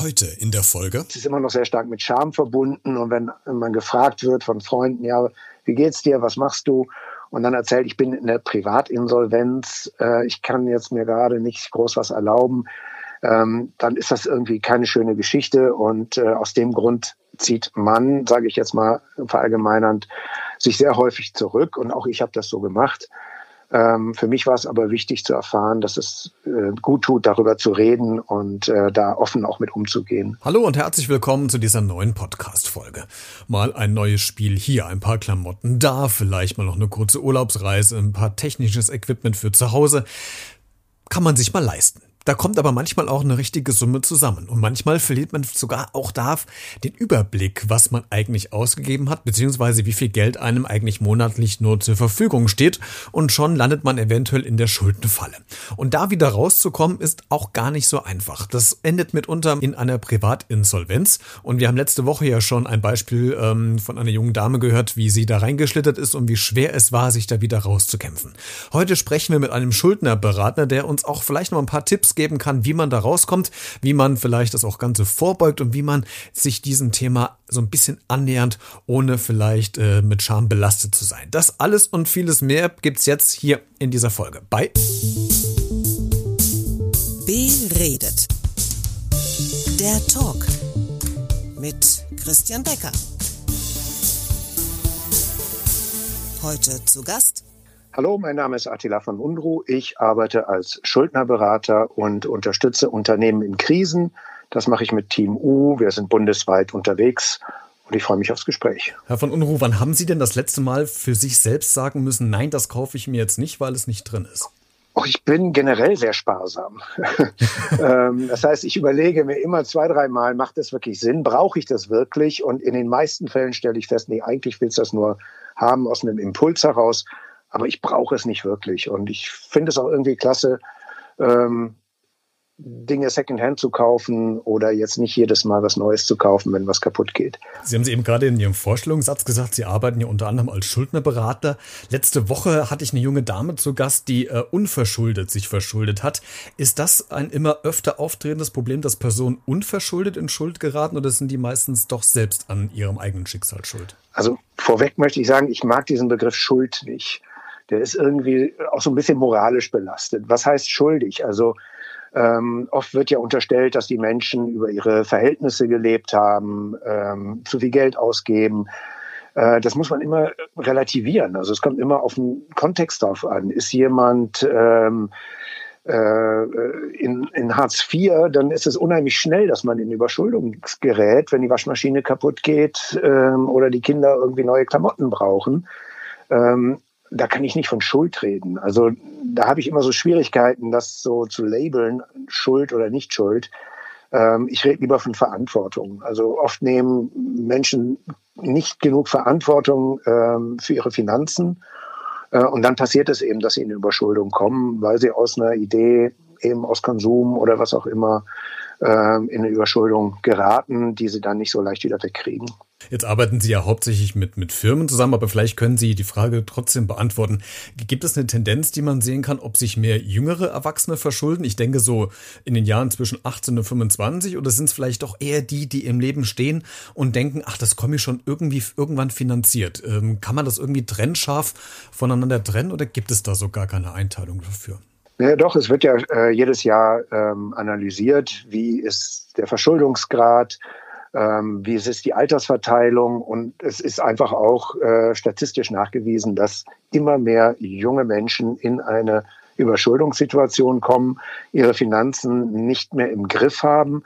Heute in der Folge. Es ist immer noch sehr stark mit Scham verbunden und wenn man gefragt wird von Freunden, ja, wie geht's dir, was machst du? Und dann erzählt, ich bin in der Privatinsolvenz, äh, ich kann jetzt mir gerade nicht groß was erlauben, ähm, dann ist das irgendwie keine schöne Geschichte und äh, aus dem Grund zieht man, sage ich jetzt mal verallgemeinernd, sich sehr häufig zurück und auch ich habe das so gemacht. Ähm, für mich war es aber wichtig zu erfahren, dass es äh, gut tut, darüber zu reden und äh, da offen auch mit umzugehen. Hallo und herzlich willkommen zu dieser neuen Podcast-Folge. Mal ein neues Spiel hier, ein paar Klamotten da, vielleicht mal noch eine kurze Urlaubsreise, ein paar technisches Equipment für zu Hause. Kann man sich mal leisten. Da kommt aber manchmal auch eine richtige Summe zusammen. Und manchmal verliert man sogar auch da den Überblick, was man eigentlich ausgegeben hat, beziehungsweise wie viel Geld einem eigentlich monatlich nur zur Verfügung steht. Und schon landet man eventuell in der Schuldenfalle. Und da wieder rauszukommen, ist auch gar nicht so einfach. Das endet mitunter in einer Privatinsolvenz. Und wir haben letzte Woche ja schon ein Beispiel ähm, von einer jungen Dame gehört, wie sie da reingeschlittert ist und wie schwer es war, sich da wieder rauszukämpfen. Heute sprechen wir mit einem Schuldnerberater, der uns auch vielleicht noch ein paar Tipps geben kann, wie man da rauskommt, wie man vielleicht das auch Ganze vorbeugt und wie man sich diesem Thema so ein bisschen annähernd, ohne vielleicht äh, mit Scham belastet zu sein. Das alles und vieles mehr gibt's jetzt hier in dieser Folge. Bei Beredet. Der Talk mit Christian Becker. Heute zu Gast Hallo, mein Name ist Attila von Unruh. Ich arbeite als Schuldnerberater und unterstütze Unternehmen in Krisen. Das mache ich mit Team U. Wir sind bundesweit unterwegs und ich freue mich aufs Gespräch. Herr von Unruh, wann haben Sie denn das letzte Mal für sich selbst sagen müssen, nein, das kaufe ich mir jetzt nicht, weil es nicht drin ist? Och, ich bin generell sehr sparsam. Ähm, das heißt, ich überlege mir immer zwei, dreimal, macht das wirklich Sinn? Brauche ich das wirklich? Und in den meisten Fällen stelle ich fest, nee, eigentlich willst du das nur haben aus einem Impuls heraus aber ich brauche es nicht wirklich. Und ich finde es auch irgendwie klasse, ähm, Dinge Secondhand zu kaufen oder jetzt nicht jedes Mal was Neues zu kaufen, wenn was kaputt geht. Sie haben es eben gerade in Ihrem Vorstellungssatz gesagt, Sie arbeiten ja unter anderem als Schuldnerberater. Letzte Woche hatte ich eine junge Dame zu Gast, die äh, unverschuldet sich verschuldet hat. Ist das ein immer öfter auftretendes Problem, dass Personen unverschuldet in Schuld geraten oder sind die meistens doch selbst an ihrem eigenen Schicksal schuld? Also vorweg möchte ich sagen, ich mag diesen Begriff Schuld nicht der ist irgendwie auch so ein bisschen moralisch belastet. Was heißt schuldig? Also ähm, oft wird ja unterstellt, dass die Menschen über ihre Verhältnisse gelebt haben, ähm, zu viel Geld ausgeben. Äh, das muss man immer relativieren. Also es kommt immer auf den Kontext drauf an. Ist jemand ähm, äh, in, in Hartz IV, dann ist es unheimlich schnell, dass man in Überschuldung gerät, wenn die Waschmaschine kaputt geht ähm, oder die Kinder irgendwie neue Klamotten brauchen. Ähm, da kann ich nicht von Schuld reden. Also da habe ich immer so Schwierigkeiten, das so zu labeln, Schuld oder nicht Schuld. Ähm, ich rede lieber von Verantwortung. Also oft nehmen Menschen nicht genug Verantwortung ähm, für ihre Finanzen. Äh, und dann passiert es eben, dass sie in Überschuldung kommen, weil sie aus einer Idee, eben aus Konsum oder was auch immer, ähm, in eine Überschuldung geraten, die sie dann nicht so leicht wieder wegkriegen. Jetzt arbeiten Sie ja hauptsächlich mit, mit Firmen zusammen, aber vielleicht können Sie die Frage trotzdem beantworten. Gibt es eine Tendenz, die man sehen kann, ob sich mehr jüngere Erwachsene verschulden? Ich denke so in den Jahren zwischen 18 und 25 oder sind es vielleicht doch eher die, die im Leben stehen und denken, ach, das komme ich schon irgendwie irgendwann finanziert. Ähm, kann man das irgendwie trennscharf voneinander trennen oder gibt es da so gar keine Einteilung dafür? Ja, doch, es wird ja äh, jedes Jahr ähm, analysiert, wie ist der Verschuldungsgrad, ähm, wie ist die Altersverteilung und es ist einfach auch äh, statistisch nachgewiesen, dass immer mehr junge Menschen in eine Überschuldungssituation kommen, ihre Finanzen nicht mehr im Griff haben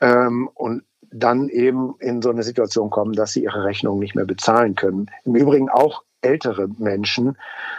ähm, und dann eben in so eine Situation kommen, dass sie ihre Rechnungen nicht mehr bezahlen können. Im Übrigen auch ältere Menschen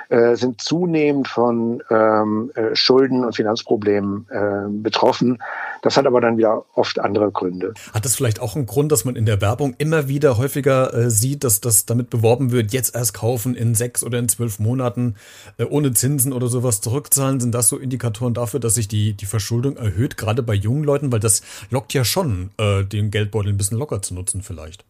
äh, sind zunehmend von ähm, äh, Schulden und Finanzproblemen äh, betroffen. Das hat aber dann wieder oft andere Gründe. Hat das vielleicht auch einen Grund, dass man in der Werbung immer wieder häufiger äh, sieht, dass das damit beworben wird, jetzt erst kaufen in sechs oder in zwölf Monaten äh, ohne Zinsen oder sowas zurückzahlen? Sind das so Indikatoren dafür, dass sich die, die Verschuldung erhöht, gerade bei jungen Leuten? Weil das lockt ja schon, äh, den Geldbeutel ein bisschen locker zu nutzen vielleicht.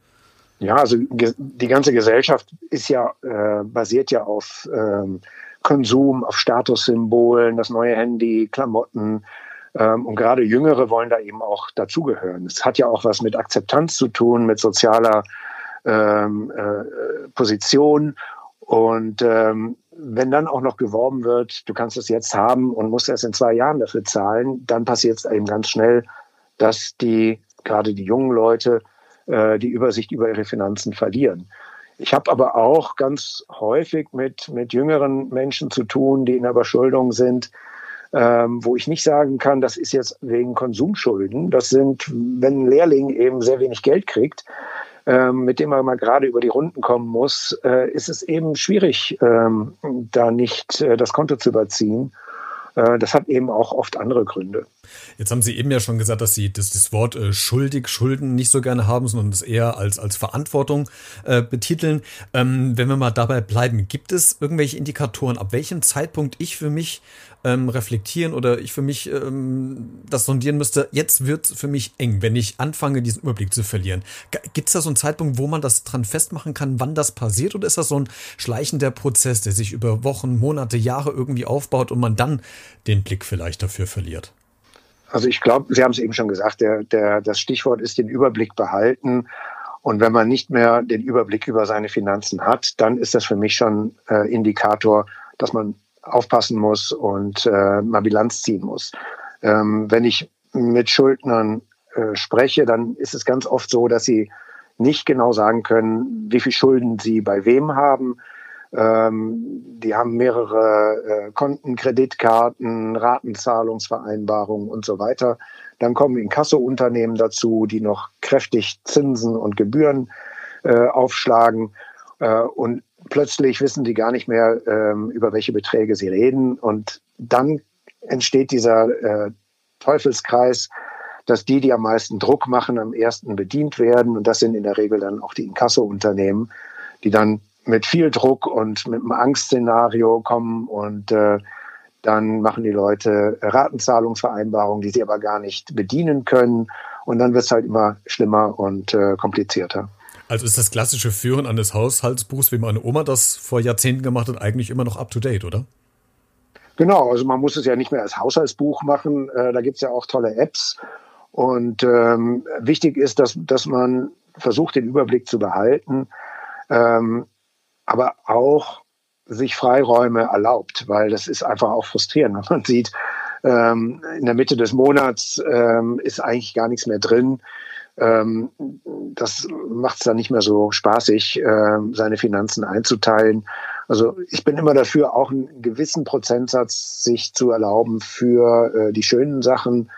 Ja, also die ganze Gesellschaft ist ja äh, basiert ja auf ähm, Konsum, auf Statussymbolen, das neue Handy, Klamotten. Ähm, und gerade Jüngere wollen da eben auch dazugehören. Es hat ja auch was mit Akzeptanz zu tun, mit sozialer ähm, äh, Position. Und ähm, wenn dann auch noch geworben wird, du kannst es jetzt haben und musst erst in zwei Jahren dafür zahlen, dann passiert es eben ganz schnell, dass die, gerade die jungen Leute, äh, die Übersicht über ihre Finanzen verlieren. Ich habe aber auch ganz häufig mit, mit jüngeren Menschen zu tun, die in der Überschuldung sind, ähm, wo ich nicht sagen kann, das ist jetzt wegen Konsumschulden. Das sind, wenn ein Lehrling eben sehr wenig Geld kriegt, ähm, mit dem man mal gerade über die Runden kommen muss, äh, ist es eben schwierig, ähm, da nicht äh, das Konto zu überziehen. Äh, das hat eben auch oft andere Gründe. Jetzt haben Sie eben ja schon gesagt, dass Sie das, das Wort äh, schuldig, Schulden nicht so gerne haben, sondern es eher als, als Verantwortung äh, betiteln. Ähm, wenn wir mal dabei bleiben, gibt es irgendwelche Indikatoren, ab welchem Zeitpunkt ich für mich ähm, reflektieren oder ich für mich ähm, das sondieren müsste, jetzt wird es für mich eng, wenn ich anfange, diesen Überblick zu verlieren. Gibt es da so einen Zeitpunkt, wo man das dran festmachen kann, wann das passiert? Oder ist das so ein schleichender Prozess, der sich über Wochen, Monate, Jahre irgendwie aufbaut und man dann den Blick vielleicht dafür verliert? Also ich glaube, Sie haben es eben schon gesagt, der, der, das Stichwort ist den Überblick behalten. Und wenn man nicht mehr den Überblick über seine Finanzen hat, dann ist das für mich schon äh, Indikator, dass man aufpassen muss und äh, mal Bilanz ziehen muss. Ähm, wenn ich mit Schuldnern äh, spreche, dann ist es ganz oft so, dass sie nicht genau sagen können, wie viel Schulden sie bei wem haben. Ähm, die haben mehrere äh, Konten, Kreditkarten, Ratenzahlungsvereinbarungen und so weiter. Dann kommen Inkasso-Unternehmen dazu, die noch kräftig Zinsen und Gebühren äh, aufschlagen. Äh, und plötzlich wissen die gar nicht mehr, ähm, über welche Beträge sie reden. Und dann entsteht dieser äh, Teufelskreis, dass die, die am meisten Druck machen, am ersten bedient werden. Und das sind in der Regel dann auch die Inkasso-Unternehmen, die dann mit viel Druck und mit einem Angstszenario kommen und äh, dann machen die Leute Ratenzahlungsvereinbarungen, die sie aber gar nicht bedienen können. Und dann wird es halt immer schlimmer und äh, komplizierter. Also ist das klassische Führen eines Haushaltsbuchs, wie meine Oma das vor Jahrzehnten gemacht hat, eigentlich immer noch up-to-date, oder? Genau, also man muss es ja nicht mehr als Haushaltsbuch machen. Äh, da gibt's ja auch tolle Apps. Und ähm, wichtig ist, dass, dass man versucht, den Überblick zu behalten, ähm, aber auch sich Freiräume erlaubt, weil das ist einfach auch frustrierend, wenn man sieht, ähm, in der Mitte des Monats ähm, ist eigentlich gar nichts mehr drin ähm, das macht es dann nicht mehr so spaßig, äh, seine Finanzen einzuteilen. Also ich bin immer dafür, auch einen gewissen Prozentsatz sich zu erlauben für äh, die schönen Sachen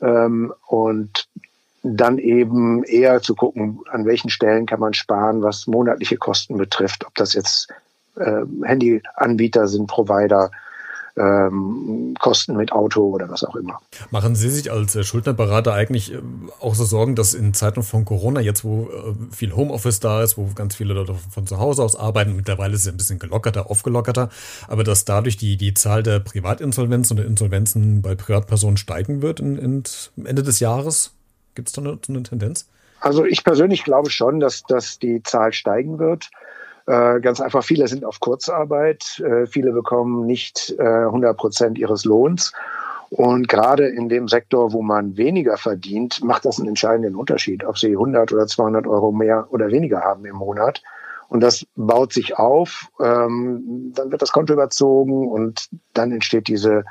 ähm, und dann eben eher zu gucken, an welchen Stellen kann man sparen, was monatliche Kosten betrifft, ob das jetzt äh, Handyanbieter sind, Provider, ähm, Kosten mit Auto oder was auch immer. Machen Sie sich als äh, Schuldnerberater eigentlich äh, auch so Sorgen, dass in Zeiten von Corona, jetzt wo äh, viel Homeoffice da ist, wo ganz viele Leute von zu Hause aus arbeiten, mittlerweile ist es ein bisschen gelockerter, aufgelockerter, aber dass dadurch die, die Zahl der Privatinsolvenzen oder Insolvenzen bei Privatpersonen steigen wird in, in Ende des Jahres? Gibt es da eine, eine Tendenz? Also ich persönlich glaube schon, dass, dass die Zahl steigen wird. Äh, ganz einfach, viele sind auf Kurzarbeit, äh, viele bekommen nicht äh, 100 Prozent ihres Lohns. Und gerade in dem Sektor, wo man weniger verdient, macht das einen entscheidenden Unterschied, ob sie 100 oder 200 Euro mehr oder weniger haben im Monat. Und das baut sich auf, ähm, dann wird das Konto überzogen und dann entsteht diese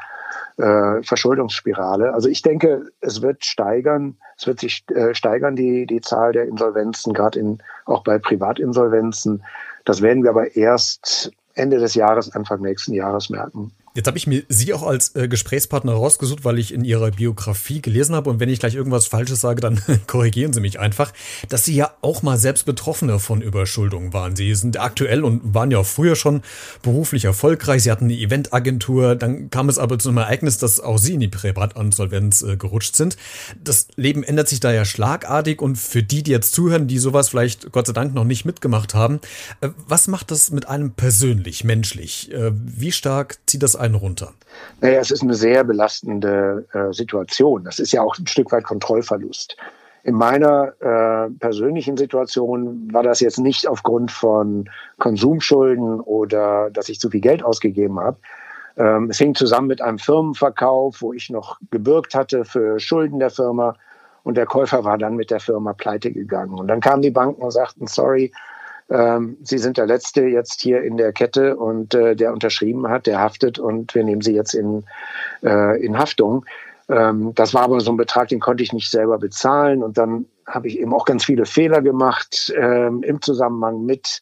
äh, Verschuldungsspirale. Also ich denke, es wird steigern, es wird sich äh, steigern, die, die Zahl der Insolvenzen, gerade in, auch bei Privatinsolvenzen. Das werden wir aber erst Ende des Jahres, Anfang nächsten Jahres merken. Jetzt habe ich mir Sie auch als äh, Gesprächspartner rausgesucht, weil ich in Ihrer Biografie gelesen habe und wenn ich gleich irgendwas Falsches sage, dann korrigieren Sie mich einfach, dass Sie ja auch mal selbst Betroffene von Überschuldung waren. Sie sind aktuell und waren ja auch früher schon beruflich erfolgreich. Sie hatten eine Eventagentur, dann kam es aber zu einem Ereignis, dass auch Sie in die Privatinsolvenz äh, gerutscht sind. Das Leben ändert sich da ja schlagartig und für die, die jetzt zuhören, die sowas vielleicht Gott sei Dank noch nicht mitgemacht haben, äh, was macht das mit einem persönlich, menschlich? Äh, wie stark zieht das einen runter? Naja, es ist eine sehr belastende äh, Situation. Das ist ja auch ein Stück weit Kontrollverlust. In meiner äh, persönlichen Situation war das jetzt nicht aufgrund von Konsumschulden oder dass ich zu viel Geld ausgegeben habe, Ähm, es hing zusammen mit einem Firmenverkauf, wo ich noch gebürgt hatte für Schulden der Firma. Und der Käufer war dann mit der Firma pleite gegangen. Und dann kamen die Banken und sagten, sorry, ähm, Sie sind der Letzte jetzt hier in der Kette und äh, der unterschrieben hat, der haftet und wir nehmen Sie jetzt in, äh, in Haftung. Ähm, das war aber so ein Betrag, den konnte ich nicht selber bezahlen. Und dann habe ich eben auch ganz viele Fehler gemacht ähm, im Zusammenhang mit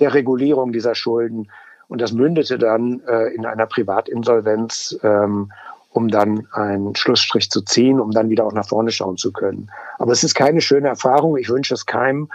der Regulierung dieser Schulden. Und das mündete dann äh, in einer Privatinsolvenz, ähm, um dann einen Schlussstrich zu ziehen, um dann wieder auch nach vorne schauen zu können. Aber es ist keine schöne Erfahrung. Ich wünsche es keinem.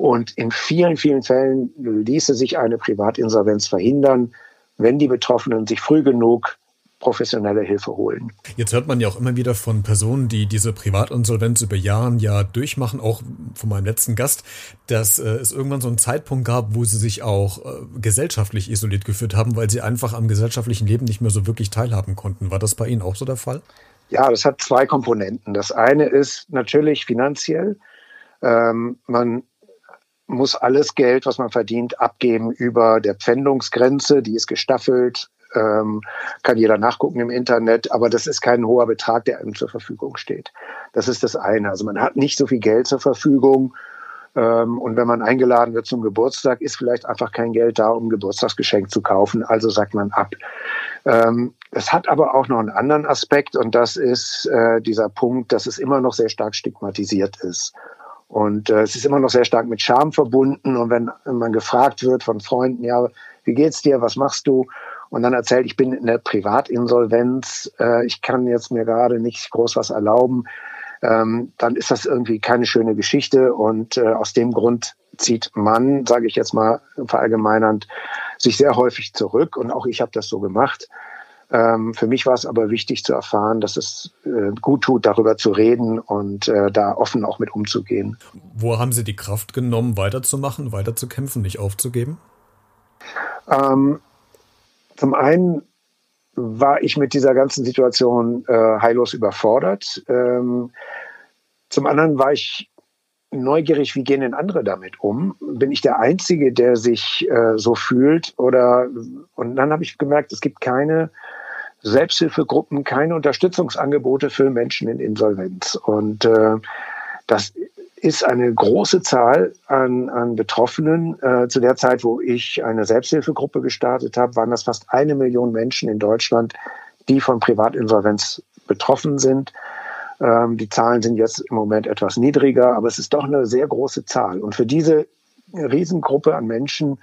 Und in vielen, vielen Fällen ließe sich eine Privatinsolvenz verhindern, wenn die Betroffenen sich früh genug professionelle Hilfe holen. Jetzt hört man ja auch immer wieder von Personen, die diese Privatinsolvenz über Jahren ja durchmachen, auch von meinem letzten Gast, dass äh, es irgendwann so einen Zeitpunkt gab, wo sie sich auch äh, gesellschaftlich isoliert geführt haben, weil sie einfach am gesellschaftlichen Leben nicht mehr so wirklich teilhaben konnten. War das bei Ihnen auch so der Fall? Ja, das hat zwei Komponenten. Das eine ist natürlich finanziell. Ähm, man muss alles Geld, was man verdient, abgeben über der Pfändungsgrenze. Die ist gestaffelt ähm, kann jeder nachgucken im Internet, aber das ist kein hoher Betrag, der einem zur Verfügung steht. Das ist das eine. Also man hat nicht so viel Geld zur Verfügung. Ähm, und wenn man eingeladen wird zum Geburtstag, ist vielleicht einfach kein Geld da, um ein Geburtstagsgeschenk zu kaufen. Also sagt man ab. Ähm, es hat aber auch noch einen anderen Aspekt und das ist äh, dieser Punkt, dass es immer noch sehr stark stigmatisiert ist. Und äh, es ist immer noch sehr stark mit Scham verbunden. Und wenn man gefragt wird von Freunden, ja, wie geht's dir, was machst du? und dann erzählt, ich bin in der Privatinsolvenz, äh, ich kann jetzt mir gerade nicht groß was erlauben, ähm, dann ist das irgendwie keine schöne Geschichte und äh, aus dem Grund zieht man, sage ich jetzt mal verallgemeinernd, sich sehr häufig zurück und auch ich habe das so gemacht. Ähm, für mich war es aber wichtig zu erfahren, dass es äh, gut tut, darüber zu reden und äh, da offen auch mit umzugehen. Wo haben Sie die Kraft genommen, weiterzumachen, weiterzukämpfen, nicht aufzugeben? Ähm, zum einen war ich mit dieser ganzen Situation äh, heillos überfordert. Ähm, zum anderen war ich neugierig, wie gehen denn andere damit um? Bin ich der Einzige, der sich äh, so fühlt? Oder und dann habe ich gemerkt, es gibt keine Selbsthilfegruppen, keine Unterstützungsangebote für Menschen in Insolvenz. Und äh, das ist eine große Zahl an, an Betroffenen. Äh, zu der Zeit, wo ich eine Selbsthilfegruppe gestartet habe, waren das fast eine Million Menschen in Deutschland, die von Privatinsolvenz betroffen sind. Ähm, die Zahlen sind jetzt im Moment etwas niedriger, aber es ist doch eine sehr große Zahl. Und für diese Riesengruppe an Menschen,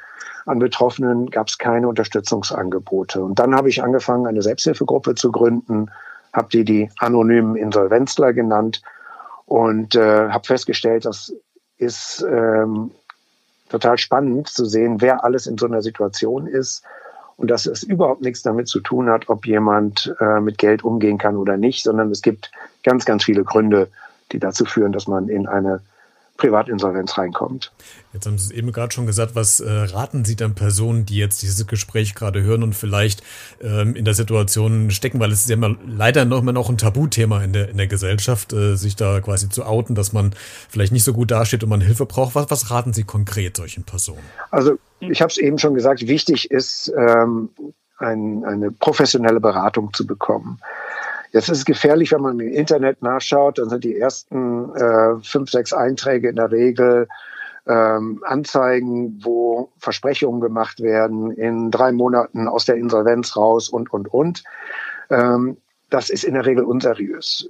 an Betroffenen gab es keine Unterstützungsangebote. Und dann habe ich angefangen, eine Selbsthilfegruppe zu gründen, habe die die anonymen Insolvenzler genannt und äh, habe festgestellt, das ist ähm, total spannend zu sehen, wer alles in so einer Situation ist und dass es überhaupt nichts damit zu tun hat, ob jemand äh, mit Geld umgehen kann oder nicht, sondern es gibt ganz, ganz viele Gründe, die dazu führen, dass man in eine Privatinsolvenz reinkommt. Jetzt haben Sie es eben gerade schon gesagt, was äh, raten Sie dann Personen, die jetzt dieses Gespräch gerade hören und vielleicht ähm, in der Situation stecken, weil es ist ja immer leider noch immer noch ein Tabuthema in der, in der Gesellschaft, äh, sich da quasi zu outen, dass man vielleicht nicht so gut dasteht und man Hilfe braucht. Was, was raten Sie konkret solchen Personen? Also ich habe es eben schon gesagt, wichtig ist, ähm, ein, eine professionelle Beratung zu bekommen. Jetzt ist es gefährlich, wenn man im Internet nachschaut, dann sind die ersten äh, fünf, sechs Einträge in der Regel ähm, Anzeigen, wo Versprechungen gemacht werden, in drei Monaten aus der Insolvenz raus und, und, und. Ähm, das ist in der Regel unseriös.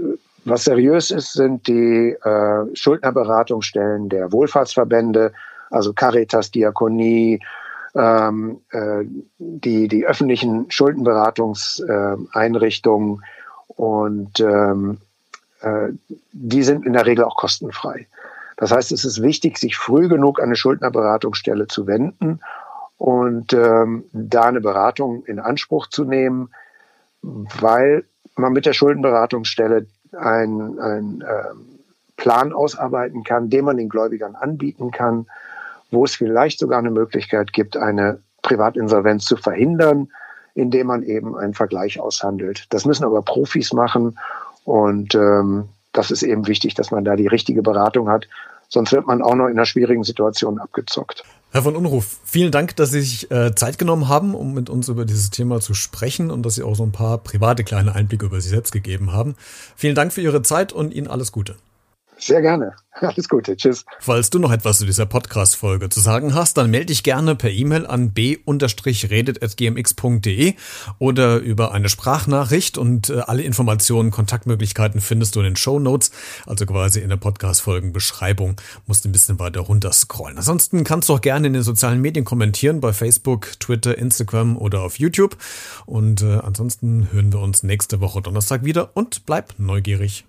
Was seriös ist, sind die äh, Schuldnerberatungsstellen der Wohlfahrtsverbände, also Caritas, Diakonie, ähm, äh, die, die öffentlichen Schuldenberatungseinrichtungen, äh, und ähm, äh, die sind in der Regel auch kostenfrei. Das heißt, es ist wichtig, sich früh genug an eine Schuldnerberatungsstelle zu wenden und ähm, da eine Beratung in Anspruch zu nehmen, weil man mit der Schuldenberatungsstelle einen, einen äh, Plan ausarbeiten kann, den man den Gläubigern anbieten kann, wo es vielleicht sogar eine Möglichkeit gibt, eine Privatinsolvenz zu verhindern, indem man eben einen Vergleich aushandelt. Das müssen aber Profis machen und ähm, das ist eben wichtig, dass man da die richtige Beratung hat. Sonst wird man auch noch in einer schwierigen Situation abgezockt. Herr von Unruf, vielen Dank, dass Sie sich äh, Zeit genommen haben, um mit uns über dieses Thema zu sprechen und dass Sie auch so ein paar private kleine Einblicke über sich selbst gegeben haben. Vielen Dank für Ihre Zeit und Ihnen alles Gute. Sehr gerne. Alles Gute. Tschüss. Falls du noch etwas zu dieser Podcast-Folge zu sagen hast, dann melde dich gerne per E-Mail an b-redet.gmx.de oder über eine Sprachnachricht und äh, alle Informationen, Kontaktmöglichkeiten findest du in den Show Notes, also quasi in der Podcast-Folgenbeschreibung. Musst ein bisschen weiter runter scrollen. Ansonsten kannst du auch gerne in den sozialen Medien kommentieren, bei Facebook, Twitter, Instagram oder auf YouTube. Und äh, ansonsten hören wir uns nächste Woche Donnerstag wieder und bleib neugierig.